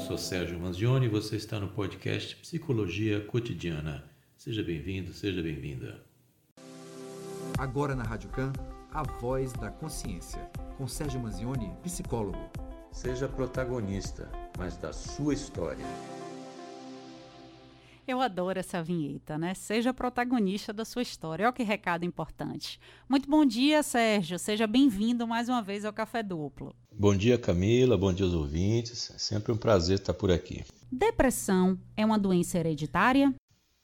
sou Sérgio Manzioni e você está no podcast Psicologia Cotidiana. Seja bem-vindo, seja bem-vinda. Agora na Rádio Can, a voz da consciência, com Sérgio Manzioni, psicólogo. Seja protagonista, mas da sua história. Eu adoro essa vinheta, né? Seja protagonista da sua história. Olha que recado importante. Muito bom dia, Sérgio. Seja bem-vindo mais uma vez ao Café Duplo. Bom dia, Camila. Bom dia aos ouvintes. É sempre um prazer estar por aqui. Depressão é uma doença hereditária?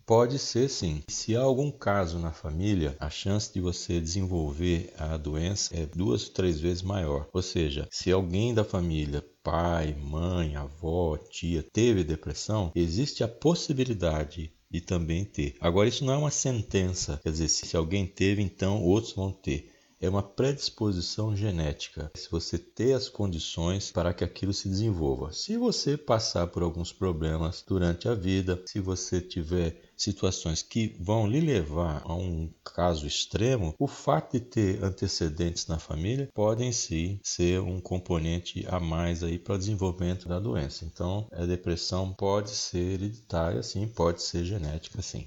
Pode ser sim. Se há algum caso na família, a chance de você desenvolver a doença é duas ou três vezes maior. Ou seja, se alguém da família pai, mãe, avó, tia teve depressão, existe a possibilidade de também ter. Agora, isso não é uma sentença, quer dizer, se alguém teve, então outros vão ter é uma predisposição genética. Se você ter as condições para que aquilo se desenvolva. Se você passar por alguns problemas durante a vida, se você tiver situações que vão lhe levar a um caso extremo, o fato de ter antecedentes na família podem sim ser um componente a mais aí para o desenvolvimento da doença. Então, a depressão pode ser hereditária, sim, pode ser genética, sim.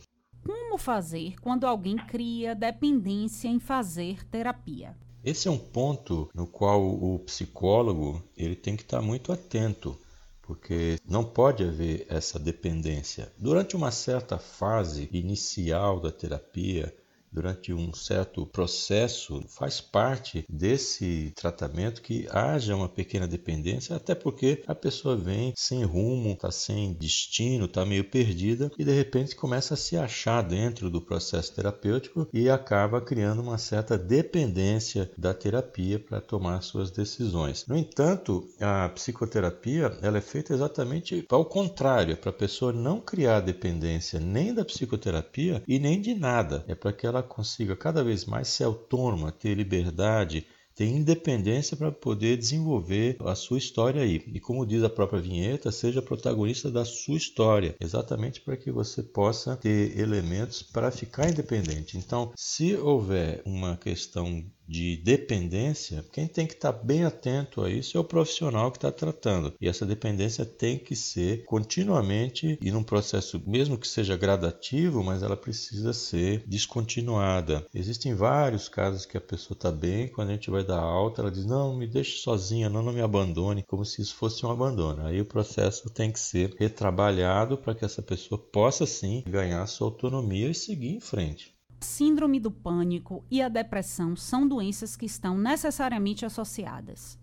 Fazer quando alguém cria dependência em fazer terapia? Esse é um ponto no qual o psicólogo ele tem que estar muito atento, porque não pode haver essa dependência. Durante uma certa fase inicial da terapia, durante um certo processo, faz parte desse tratamento que haja uma pequena dependência, até porque a pessoa vem sem rumo, está sem destino, está meio perdida e de repente começa a se achar dentro do processo terapêutico e acaba criando uma certa dependência da terapia para tomar suas decisões. No entanto, a psicoterapia ela é feita exatamente ao contrário, é para a pessoa não criar dependência nem da psicoterapia e nem de nada. É para que ela ela consiga cada vez mais ser autônoma, ter liberdade, ter independência para poder desenvolver a sua história aí. E como diz a própria vinheta, seja protagonista da sua história, exatamente para que você possa ter elementos para ficar independente. Então, se houver uma questão de dependência, quem tem que estar bem atento a isso é o profissional que está tratando. E essa dependência tem que ser continuamente e num processo, mesmo que seja gradativo, mas ela precisa ser descontinuada. Existem vários casos que a pessoa está bem, quando a gente vai dar alta, ela diz: Não, me deixe sozinha, não, não me abandone, como se isso fosse um abandono. Aí o processo tem que ser retrabalhado para que essa pessoa possa sim ganhar sua autonomia e seguir em frente. Síndrome do pânico e a depressão são doenças que estão necessariamente associadas.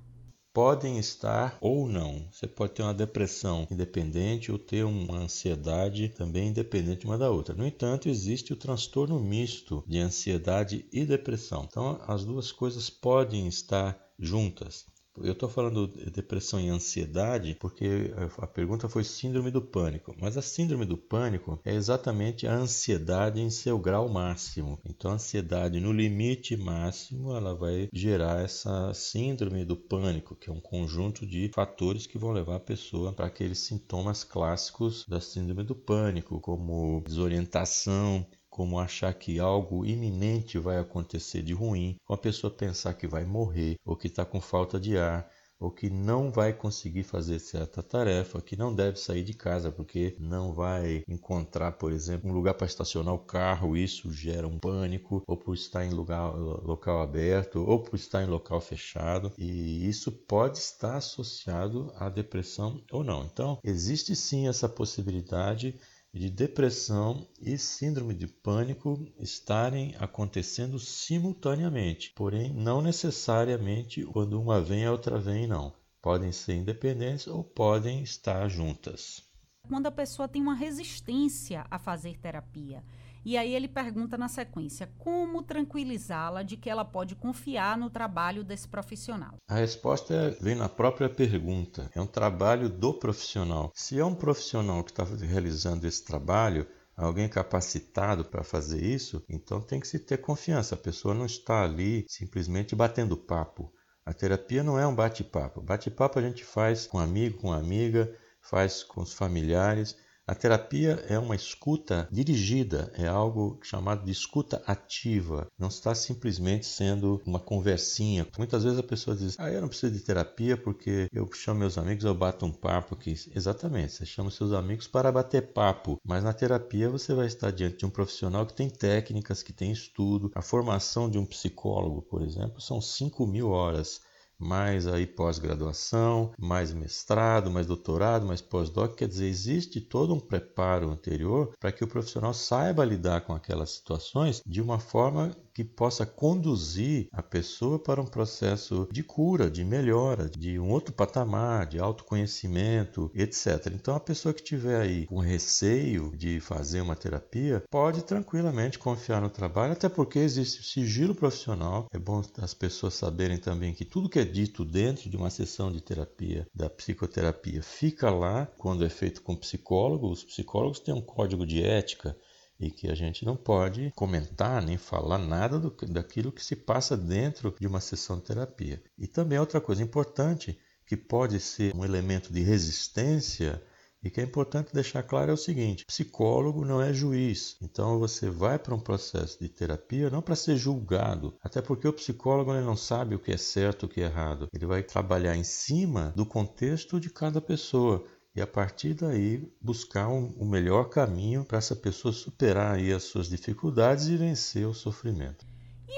Podem estar ou não. Você pode ter uma depressão independente ou ter uma ansiedade também independente uma da outra. No entanto, existe o transtorno misto de ansiedade e depressão. Então, as duas coisas podem estar juntas. Eu estou falando de depressão e ansiedade porque a pergunta foi síndrome do pânico, mas a síndrome do pânico é exatamente a ansiedade em seu grau máximo. Então, a ansiedade no limite máximo ela vai gerar essa síndrome do pânico, que é um conjunto de fatores que vão levar a pessoa para aqueles sintomas clássicos da síndrome do pânico, como desorientação, como achar que algo iminente vai acontecer de ruim, com a pessoa pensar que vai morrer, ou que está com falta de ar, ou que não vai conseguir fazer certa tarefa, que não deve sair de casa porque não vai encontrar, por exemplo, um lugar para estacionar o carro, isso gera um pânico, ou por estar em lugar, local aberto, ou por estar em local fechado, e isso pode estar associado à depressão ou não. Então, existe sim essa possibilidade de depressão e síndrome de pânico estarem acontecendo simultaneamente, porém não necessariamente quando uma vem a outra vem não. Podem ser independentes ou podem estar juntas. Quando a pessoa tem uma resistência a fazer terapia, e aí ele pergunta na sequência: como tranquilizá-la de que ela pode confiar no trabalho desse profissional? A resposta é, vem na própria pergunta. É um trabalho do profissional. Se é um profissional que está realizando esse trabalho, alguém capacitado para fazer isso, então tem que se ter confiança. A pessoa não está ali simplesmente batendo papo. A terapia não é um bate-papo. Bate-papo a gente faz com amigo, com amiga, faz com os familiares A terapia é uma escuta dirigida, é algo chamado de escuta ativa. Não está simplesmente sendo uma conversinha. Muitas vezes a pessoa diz: Ah, eu não preciso de terapia porque eu chamo meus amigos, eu bato um papo aqui. Exatamente, você chama seus amigos para bater papo, mas na terapia você vai estar diante de um profissional que tem técnicas, que tem estudo. A formação de um psicólogo, por exemplo, são 5 mil horas mais aí pós-graduação, mais mestrado, mais doutorado, mais pós-doc, quer dizer, existe todo um preparo anterior para que o profissional saiba lidar com aquelas situações de uma forma que possa conduzir a pessoa para um processo de cura, de melhora, de um outro patamar, de autoconhecimento, etc. Então, a pessoa que tiver aí com receio de fazer uma terapia pode tranquilamente confiar no trabalho, até porque existe sigilo profissional. É bom as pessoas saberem também que tudo que é dito dentro de uma sessão de terapia, da psicoterapia, fica lá quando é feito com psicólogo. Os psicólogos têm um código de ética e que a gente não pode comentar nem falar nada do, daquilo que se passa dentro de uma sessão de terapia. E também outra coisa importante que pode ser um elemento de resistência e que é importante deixar claro é o seguinte: psicólogo não é juiz. Então você vai para um processo de terapia não para ser julgado, até porque o psicólogo não sabe o que é certo o que é errado. Ele vai trabalhar em cima do contexto de cada pessoa e a partir daí buscar um, um melhor caminho para essa pessoa superar aí as suas dificuldades e vencer o sofrimento.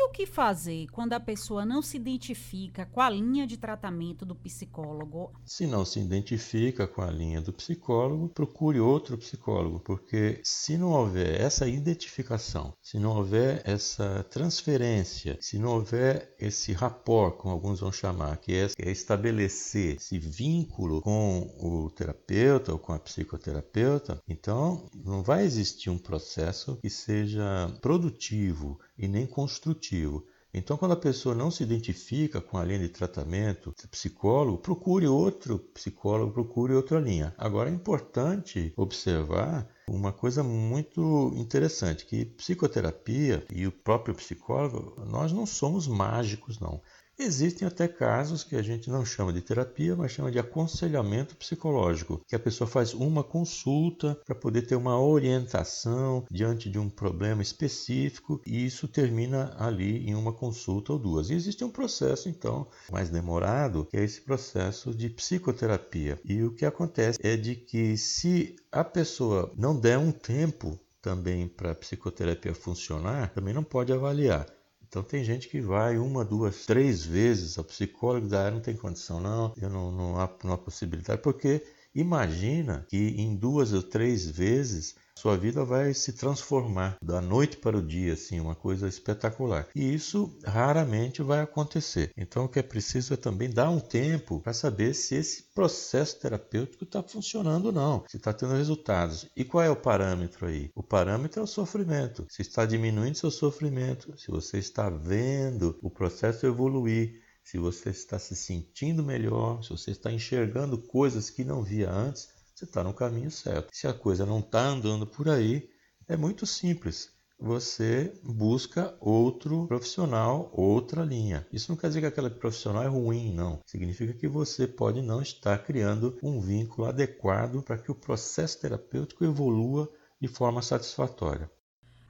O que fazer quando a pessoa não se identifica com a linha de tratamento do psicólogo? Se não se identifica com a linha do psicólogo, procure outro psicólogo, porque se não houver essa identificação, se não houver essa transferência, se não houver esse rapport, como alguns vão chamar, que é, é estabelecer esse vínculo com o terapeuta ou com a psicoterapeuta, então não vai existir um processo que seja produtivo e nem construtivo. Então, quando a pessoa não se identifica com a linha de tratamento psicólogo, procure outro psicólogo, procure outra linha. Agora, é importante observar uma coisa muito interessante, que psicoterapia e o próprio psicólogo, nós não somos mágicos, não. Existem até casos que a gente não chama de terapia, mas chama de aconselhamento psicológico, que a pessoa faz uma consulta para poder ter uma orientação diante de um problema específico e isso termina ali em uma consulta ou duas. E existe um processo então mais demorado, que é esse processo de psicoterapia. E o que acontece é de que se a pessoa não der um tempo também para a psicoterapia funcionar, também não pode avaliar. Então tem gente que vai uma, duas, três vezes ao psicólogo ah, não tem condição não, eu não, não, há, não há possibilidade, porque imagina que em duas ou três vezes sua vida vai se transformar da noite para o dia, assim, uma coisa espetacular. E isso raramente vai acontecer. Então, o que é preciso é também dar um tempo para saber se esse processo terapêutico está funcionando ou não, se está tendo resultados. E qual é o parâmetro aí? O parâmetro é o sofrimento. Se está diminuindo seu sofrimento, se você está vendo o processo evoluir, se você está se sentindo melhor, se você está enxergando coisas que não via antes, você está no caminho certo. Se a coisa não está andando por aí, é muito simples. Você busca outro profissional, outra linha. Isso não quer dizer que aquele profissional é ruim, não. Significa que você pode não estar criando um vínculo adequado para que o processo terapêutico evolua de forma satisfatória.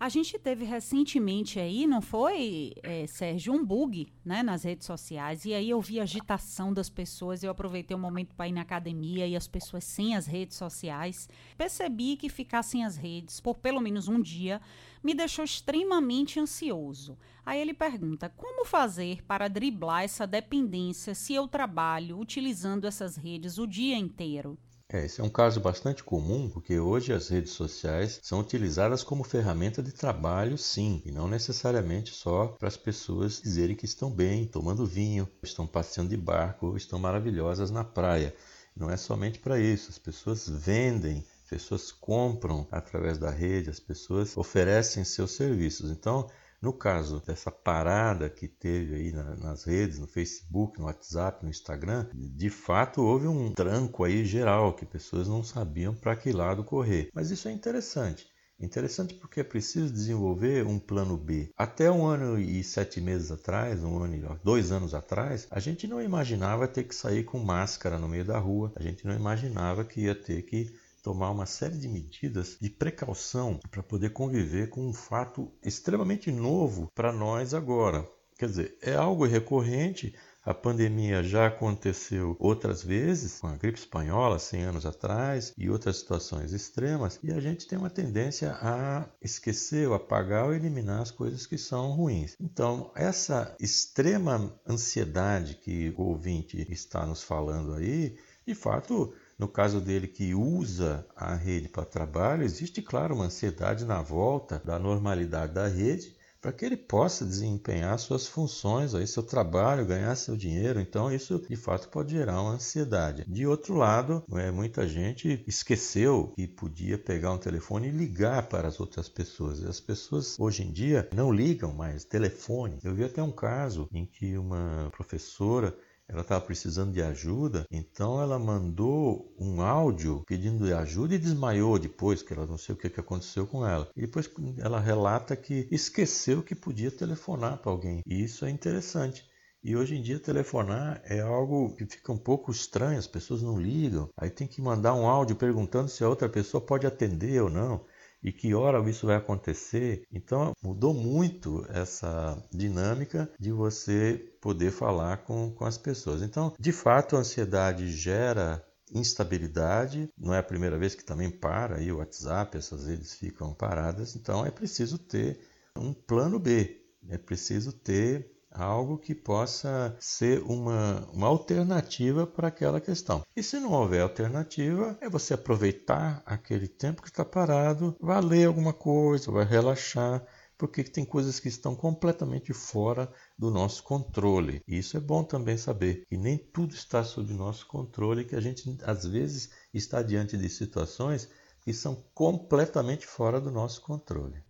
A gente teve recentemente aí, não foi, é, Sérgio, um bug né, nas redes sociais. E aí eu vi a agitação das pessoas. Eu aproveitei o momento para ir na academia e as pessoas sem as redes sociais. Percebi que ficar sem as redes por pelo menos um dia me deixou extremamente ansioso. Aí ele pergunta: como fazer para driblar essa dependência se eu trabalho utilizando essas redes o dia inteiro? É, esse é um caso bastante comum, porque hoje as redes sociais são utilizadas como ferramenta de trabalho, sim, e não necessariamente só para as pessoas dizerem que estão bem, tomando vinho, estão passeando de barco, estão maravilhosas na praia. Não é somente para isso, as pessoas vendem pessoas compram através da rede, as pessoas oferecem seus serviços. Então, no caso dessa parada que teve aí na, nas redes, no Facebook, no WhatsApp, no Instagram, de fato houve um tranco aí geral que pessoas não sabiam para que lado correr. Mas isso é interessante. Interessante porque é preciso desenvolver um plano B. Até um ano e sete meses atrás, um ano, dois anos atrás, a gente não imaginava ter que sair com máscara no meio da rua. A gente não imaginava que ia ter que tomar uma série de medidas de precaução para poder conviver com um fato extremamente novo para nós agora. Quer dizer, é algo recorrente, a pandemia já aconteceu outras vezes, com a gripe espanhola 100 anos atrás e outras situações extremas, e a gente tem uma tendência a esquecer, ou apagar ou eliminar as coisas que são ruins. Então, essa extrema ansiedade que o ouvinte está nos falando aí, de fato, no caso dele que usa a rede para trabalho, existe, claro, uma ansiedade na volta da normalidade da rede para que ele possa desempenhar suas funções, aí, seu trabalho, ganhar seu dinheiro. Então, isso de fato pode gerar uma ansiedade. De outro lado, é, muita gente esqueceu que podia pegar um telefone e ligar para as outras pessoas. As pessoas hoje em dia não ligam mais telefone. Eu vi até um caso em que uma professora ela estava precisando de ajuda, então ela mandou um áudio pedindo ajuda e desmaiou depois, que ela não sei o que, que aconteceu com ela. E depois ela relata que esqueceu que podia telefonar para alguém. E isso é interessante. E hoje em dia telefonar é algo que fica um pouco estranho, as pessoas não ligam. Aí tem que mandar um áudio perguntando se a outra pessoa pode atender ou não e que hora isso vai acontecer. Então mudou muito essa dinâmica de você poder falar com, com as pessoas. Então, de fato, a ansiedade gera instabilidade, não é a primeira vez que também para aí o WhatsApp, essas redes ficam paradas, então é preciso ter um plano B, é preciso ter algo que possa ser uma, uma alternativa para aquela questão. E se não houver alternativa, é você aproveitar aquele tempo que está parado, vai ler alguma coisa, vai relaxar, porque tem coisas que estão completamente fora do nosso controle. E isso é bom também saber que nem tudo está sob nosso controle, que a gente às vezes está diante de situações que são completamente fora do nosso controle.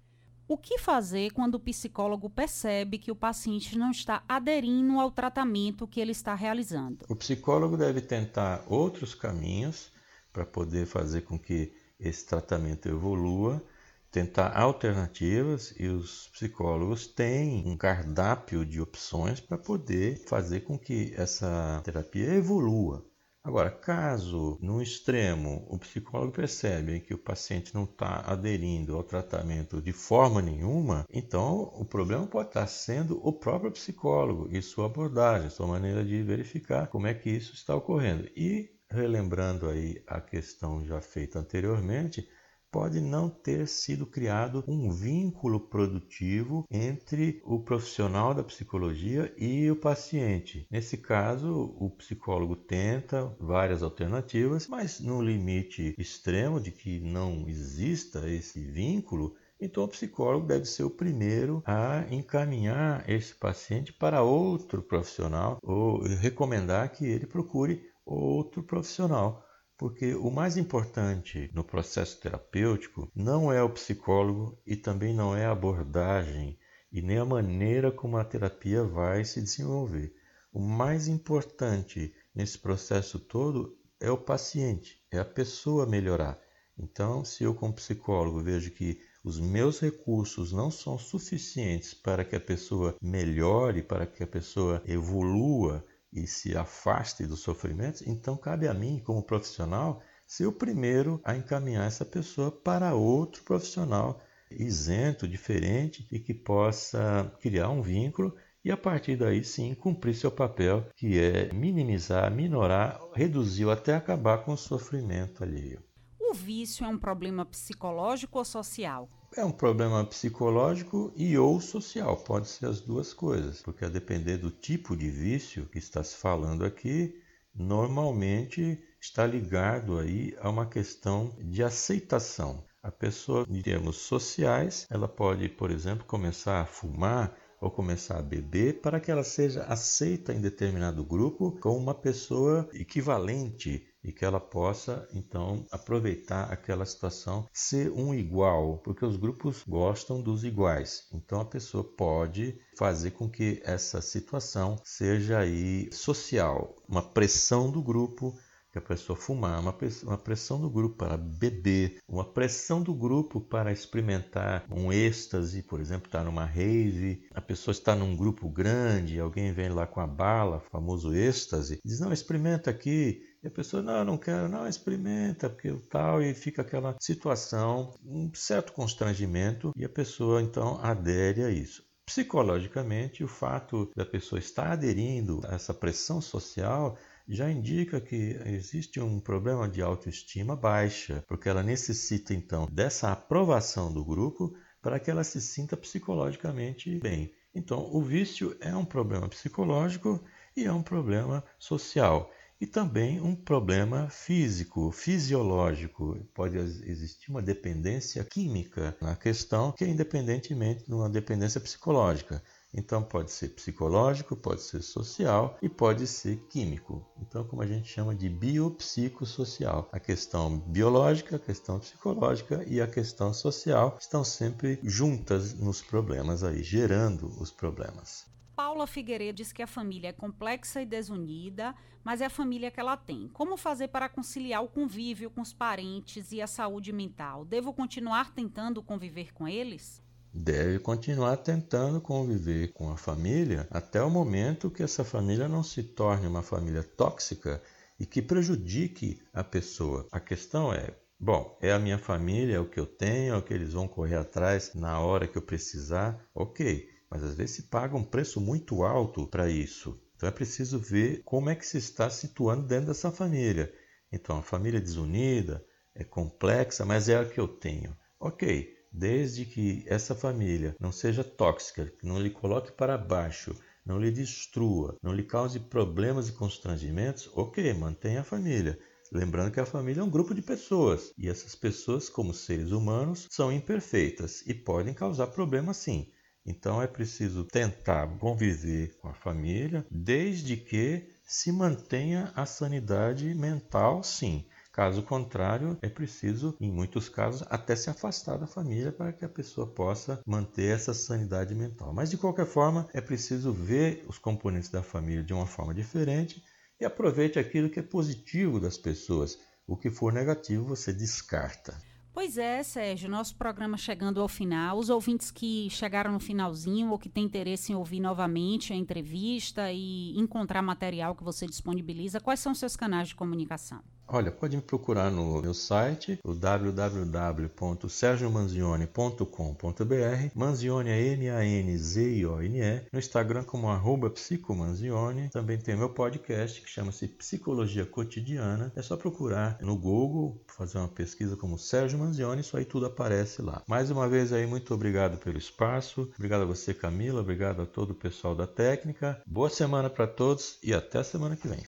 O que fazer quando o psicólogo percebe que o paciente não está aderindo ao tratamento que ele está realizando? O psicólogo deve tentar outros caminhos para poder fazer com que esse tratamento evolua, tentar alternativas e os psicólogos têm um cardápio de opções para poder fazer com que essa terapia evolua. Agora, caso no extremo o psicólogo percebe que o paciente não está aderindo ao tratamento de forma nenhuma, então o problema pode estar sendo o próprio psicólogo e sua abordagem, sua maneira de verificar como é que isso está ocorrendo. E relembrando aí a questão já feita anteriormente, pode não ter sido criado um vínculo produtivo entre o profissional da psicologia e o paciente. Nesse caso, o psicólogo tenta várias alternativas, mas no limite extremo de que não exista esse vínculo, então o psicólogo deve ser o primeiro a encaminhar esse paciente para outro profissional ou recomendar que ele procure outro profissional porque o mais importante no processo terapêutico não é o psicólogo e também não é a abordagem e nem a maneira como a terapia vai se desenvolver. O mais importante nesse processo todo é o paciente, é a pessoa melhorar. Então, se eu, como psicólogo, vejo que os meus recursos não são suficientes para que a pessoa melhore, para que a pessoa evolua, e se afaste dos sofrimentos, então cabe a mim, como profissional, ser o primeiro a encaminhar essa pessoa para outro profissional isento, diferente e que possa criar um vínculo e a partir daí sim cumprir seu papel, que é minimizar, minorar, reduzir até acabar com o sofrimento alheio. O vício é um problema psicológico ou social? É um problema psicológico e ou social, pode ser as duas coisas, porque a depender do tipo de vício que está se falando aqui, normalmente está ligado aí a uma questão de aceitação. A pessoa, em termos sociais, ela pode, por exemplo, começar a fumar ou começar a beber para que ela seja aceita em determinado grupo como uma pessoa equivalente e que ela possa então aproveitar aquela situação, ser um igual, porque os grupos gostam dos iguais. Então a pessoa pode fazer com que essa situação seja aí social, uma pressão do grupo que a pessoa fumar, uma, uma pressão do grupo para beber, uma pressão do grupo para experimentar um êxtase, por exemplo, estar tá numa rave, a pessoa está num grupo grande, alguém vem lá com a bala, famoso êxtase, diz, não, experimenta aqui, e a pessoa, não, não quero, não, experimenta, porque tal, e fica aquela situação, um certo constrangimento, e a pessoa então adere a isso. Psicologicamente, o fato da pessoa estar aderindo a essa pressão social já indica que existe um problema de autoestima baixa, porque ela necessita então dessa aprovação do grupo para que ela se sinta psicologicamente bem. Então, o vício é um problema psicológico e é um problema social e também um problema físico, fisiológico. Pode existir uma dependência química na questão, que é independentemente de uma dependência psicológica. Então pode ser psicológico, pode ser social e pode ser químico. Então, como a gente chama de biopsicossocial. A questão biológica, a questão psicológica e a questão social estão sempre juntas nos problemas aí, gerando os problemas. Paula Figueiredo diz que a família é complexa e desunida, mas é a família que ela tem. Como fazer para conciliar o convívio com os parentes e a saúde mental? Devo continuar tentando conviver com eles? Deve continuar tentando conviver com a família até o momento que essa família não se torne uma família tóxica e que prejudique a pessoa. A questão é, bom, é a minha família, é o que eu tenho, é o que eles vão correr atrás na hora que eu precisar, ok, mas às vezes se paga um preço muito alto para isso. Então é preciso ver como é que se está situando dentro dessa família. Então a família é desunida, é complexa, mas é a que eu tenho. Ok, desde que essa família não seja tóxica, que não lhe coloque para baixo, não lhe destrua, não lhe cause problemas e constrangimentos, ok, mantenha a família. Lembrando que a família é um grupo de pessoas e essas pessoas, como seres humanos, são imperfeitas e podem causar problemas sim. Então é preciso tentar conviver com a família, desde que se mantenha a sanidade mental, sim. Caso contrário, é preciso, em muitos casos, até se afastar da família para que a pessoa possa manter essa sanidade mental. Mas, de qualquer forma, é preciso ver os componentes da família de uma forma diferente e aproveite aquilo que é positivo das pessoas. O que for negativo, você descarta. Pois é, Sérgio, nosso programa chegando ao final. Os ouvintes que chegaram no finalzinho ou que têm interesse em ouvir novamente a entrevista e encontrar material que você disponibiliza, quais são seus canais de comunicação? Olha, pode me procurar no meu site, o www.sergiomanzione.com.br. Manzione é M-A-N-Z-I-O-N-E. No Instagram como arroba psicomanzione. Também tem meu podcast que chama-se Psicologia Cotidiana. É só procurar no Google, fazer uma pesquisa como Sérgio Manzione, isso aí tudo aparece lá. Mais uma vez aí, muito obrigado pelo espaço. Obrigado a você, Camila. Obrigado a todo o pessoal da técnica. Boa semana para todos e até semana que vem.